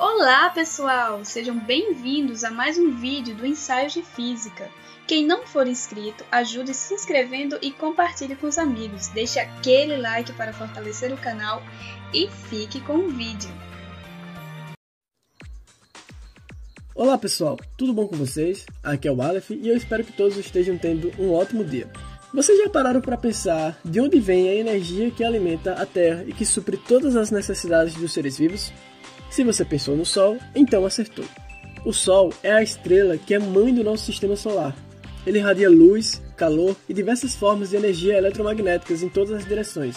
Olá, pessoal! Sejam bem-vindos a mais um vídeo do Ensaio de Física. Quem não for inscrito, ajude se inscrevendo e compartilhe com os amigos. Deixe aquele like para fortalecer o canal e fique com o vídeo. Olá pessoal, tudo bom com vocês? Aqui é o Aleph e eu espero que todos estejam tendo um ótimo dia. Vocês já pararam para pensar de onde vem a energia que alimenta a Terra e que supre todas as necessidades dos seres vivos? Se você pensou no Sol, então acertou. O Sol é a estrela que é mãe do nosso sistema solar. Ele irradia luz, calor e diversas formas de energia eletromagnéticas em todas as direções.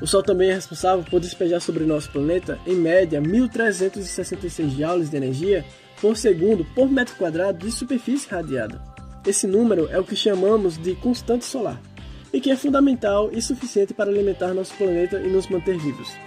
O Sol também é responsável por despejar sobre nosso planeta, em média, 1.366 joules de energia por segundo por metro quadrado de superfície radiada. Esse número é o que chamamos de constante solar, e que é fundamental e suficiente para alimentar nosso planeta e nos manter vivos.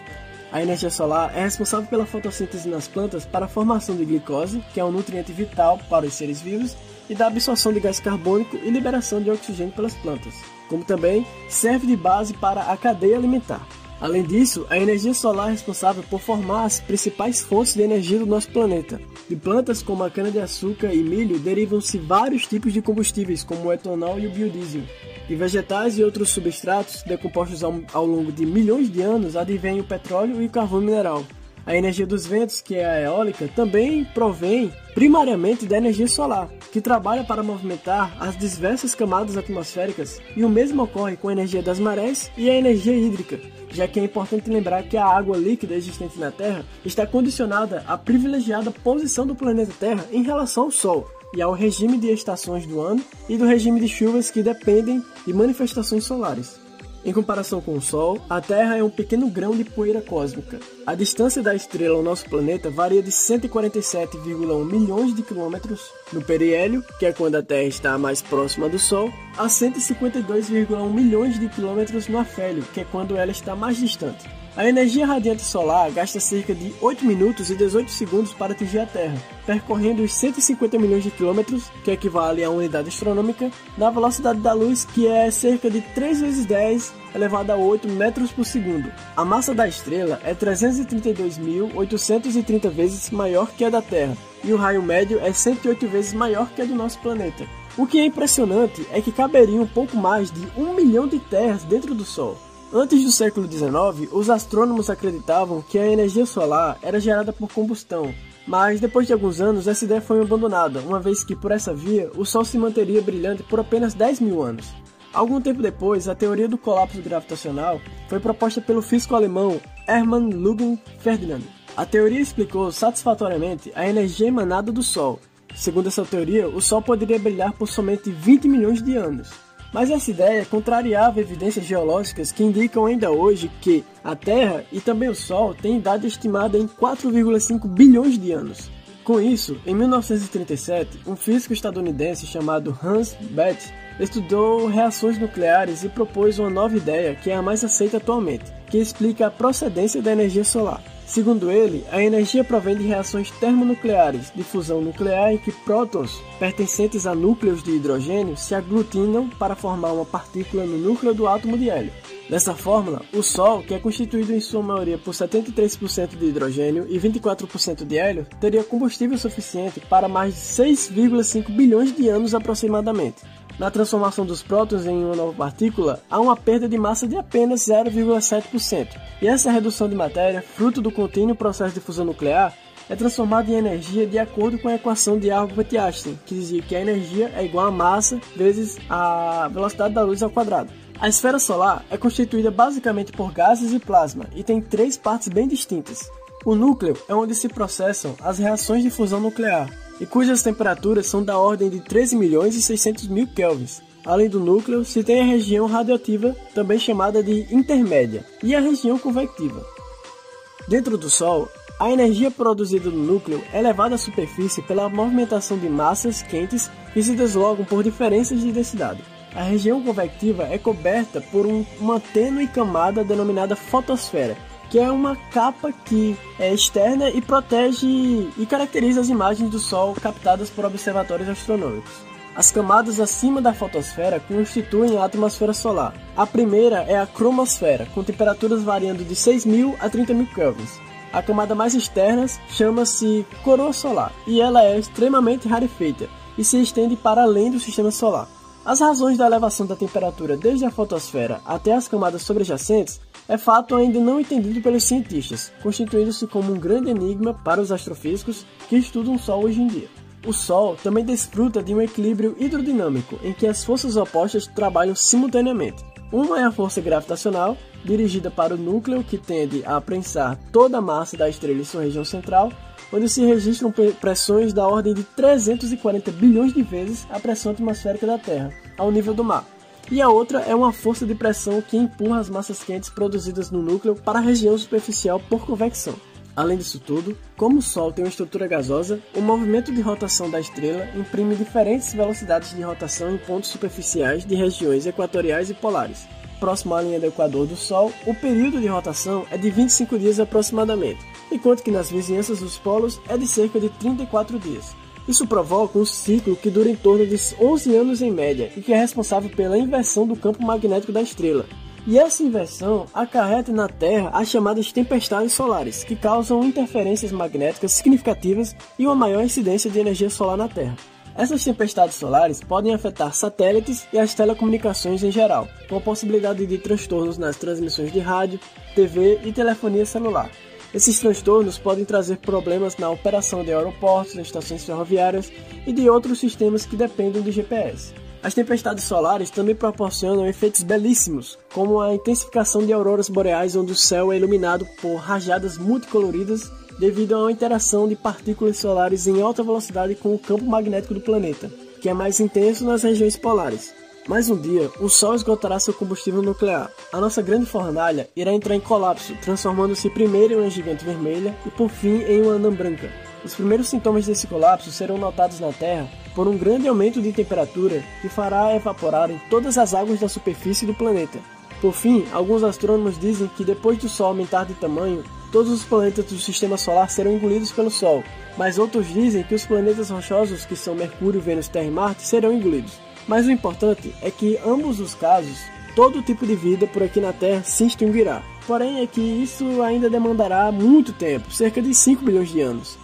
A energia solar é responsável pela fotossíntese nas plantas para a formação de glicose, que é um nutriente vital para os seres vivos, e da absorção de gás carbônico e liberação de oxigênio pelas plantas, como também serve de base para a cadeia alimentar. Além disso, a energia solar é responsável por formar as principais fontes de energia do nosso planeta. De plantas como a cana-de-açúcar e milho derivam-se vários tipos de combustíveis, como o etanol e o biodiesel. De vegetais e outros substratos decompostos ao, ao longo de milhões de anos advém o petróleo e o carvão mineral. A energia dos ventos, que é a eólica, também provém primariamente da energia solar, que trabalha para movimentar as diversas camadas atmosféricas, e o mesmo ocorre com a energia das marés e a energia hídrica, já que é importante lembrar que a água líquida existente na Terra está condicionada à privilegiada posição do planeta Terra em relação ao Sol e ao regime de estações do ano e do regime de chuvas que dependem de manifestações solares. Em comparação com o Sol, a Terra é um pequeno grão de poeira cósmica. A distância da estrela ao nosso planeta varia de 147,1 milhões de quilômetros no periélio, que é quando a Terra está mais próxima do Sol, a 152,1 milhões de quilômetros no afélio, que é quando ela está mais distante. A energia radiante solar gasta cerca de 8 minutos e 18 segundos para atingir a Terra, percorrendo os 150 milhões de quilômetros, que equivale a unidade astronômica, na velocidade da luz, que é cerca de 3 vezes 10 elevado a 8 metros por segundo. A massa da estrela é 332.830 vezes maior que a da Terra, e o raio médio é 108 vezes maior que a do nosso planeta. O que é impressionante é que caberia um pouco mais de um milhão de terras dentro do Sol. Antes do século XIX, os astrônomos acreditavam que a energia solar era gerada por combustão, mas depois de alguns anos essa ideia foi abandonada, uma vez que por essa via o Sol se manteria brilhante por apenas 10 mil anos. Algum tempo depois, a teoria do colapso gravitacional foi proposta pelo físico alemão Hermann Lugin Ferdinand. A teoria explicou satisfatoriamente a energia emanada do Sol. Segundo essa teoria, o Sol poderia brilhar por somente 20 milhões de anos. Mas essa ideia contrariava evidências geológicas que indicam ainda hoje que a Terra e também o Sol têm idade estimada em 4,5 bilhões de anos. Com isso, em 1937, um físico estadunidense chamado Hans Bethe estudou reações nucleares e propôs uma nova ideia que é a mais aceita atualmente, que explica a procedência da energia solar. Segundo ele, a energia provém de reações termonucleares de fusão nuclear em que prótons pertencentes a núcleos de hidrogênio se aglutinam para formar uma partícula no núcleo do átomo de hélio. Dessa fórmula, o Sol, que é constituído em sua maioria por 73% de hidrogênio e 24% de hélio, teria combustível suficiente para mais de 6,5 bilhões de anos aproximadamente. Na transformação dos prótons em uma nova partícula, há uma perda de massa de apenas 0,7%. E essa redução de matéria, fruto do contínuo processo de fusão nuclear, é transformada em energia de acordo com a equação de Albert-Einstein, que dizia que a energia é igual a massa vezes a velocidade da luz ao quadrado. A esfera solar é constituída basicamente por gases e plasma e tem três partes bem distintas. O núcleo é onde se processam as reações de fusão nuclear, e cujas temperaturas são da ordem de 13 milhões e 600 mil kelvins. Além do núcleo, se tem a região radioativa, também chamada de intermédia, e a região convectiva. Dentro do Sol, a energia produzida no núcleo é levada à superfície pela movimentação de massas quentes que se deslocam por diferenças de densidade. A região convectiva é coberta por um, uma tênue camada denominada fotosfera, que é uma capa que é externa e protege e caracteriza as imagens do Sol captadas por observatórios astronômicos. As camadas acima da fotosfera constituem a atmosfera solar. A primeira é a cromosfera, com temperaturas variando de 6.000 a 30.000 kelvins. A camada mais externa chama-se coroa solar e ela é extremamente rarefeita e se estende para além do sistema solar. As razões da elevação da temperatura desde a fotosfera até as camadas sobrejacentes é fato ainda não entendido pelos cientistas, constituindo-se como um grande enigma para os astrofísicos que estudam o Sol hoje em dia. O Sol também desfruta de um equilíbrio hidrodinâmico em que as forças opostas trabalham simultaneamente. Uma é a força gravitacional, dirigida para o núcleo que tende a prensar toda a massa da estrela em sua região central, onde se registram pressões da ordem de 340 bilhões de vezes a pressão atmosférica da Terra, ao nível do mar. E a outra é uma força de pressão que empurra as massas quentes produzidas no núcleo para a região superficial por convecção. Além disso tudo, como o Sol tem uma estrutura gasosa, o movimento de rotação da estrela imprime diferentes velocidades de rotação em pontos superficiais de regiões equatoriais e polares. Próximo à linha do equador do Sol, o período de rotação é de 25 dias aproximadamente, enquanto que nas vizinhanças dos polos é de cerca de 34 dias. Isso provoca um ciclo que dura em torno de 11 anos em média e que é responsável pela inversão do campo magnético da estrela, e essa inversão acarreta na Terra as chamadas tempestades solares, que causam interferências magnéticas significativas e uma maior incidência de energia solar na Terra. Essas tempestades solares podem afetar satélites e as telecomunicações em geral, com a possibilidade de transtornos nas transmissões de rádio, TV e telefonia celular. Esses transtornos podem trazer problemas na operação de aeroportos, estações ferroviárias e de outros sistemas que dependem do GPS. As tempestades solares também proporcionam efeitos belíssimos, como a intensificação de auroras boreais, onde o céu é iluminado por rajadas multicoloridas devido uma interação de partículas solares em alta velocidade com o campo magnético do planeta, que é mais intenso nas regiões polares. Mais um dia, o Sol esgotará seu combustível nuclear. A nossa grande fornalha irá entrar em colapso, transformando-se primeiro em uma gigante vermelha e por fim em uma anã branca. Os primeiros sintomas desse colapso serão notados na Terra por um grande aumento de temperatura que fará evaporar todas as águas da superfície do planeta. Por fim, alguns astrônomos dizem que depois do Sol aumentar de tamanho, todos os planetas do sistema solar serão engolidos pelo Sol, mas outros dizem que os planetas rochosos, que são Mercúrio, Vênus, Terra e Marte, serão engolidos. Mas o importante é que, ambos os casos, todo tipo de vida por aqui na Terra se extinguirá. Porém, é que isso ainda demandará muito tempo cerca de 5 bilhões de anos.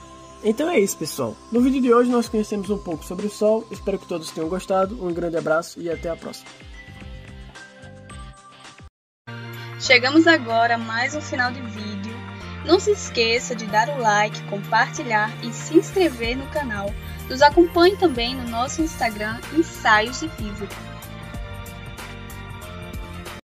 Então é isso, pessoal. No vídeo de hoje nós conhecemos um pouco sobre o Sol. Espero que todos tenham gostado. Um grande abraço e até a próxima. Chegamos agora a mais um final de vídeo. Não se esqueça de dar o like, compartilhar e se inscrever no canal. Nos acompanhe também no nosso Instagram Ensaios de Física.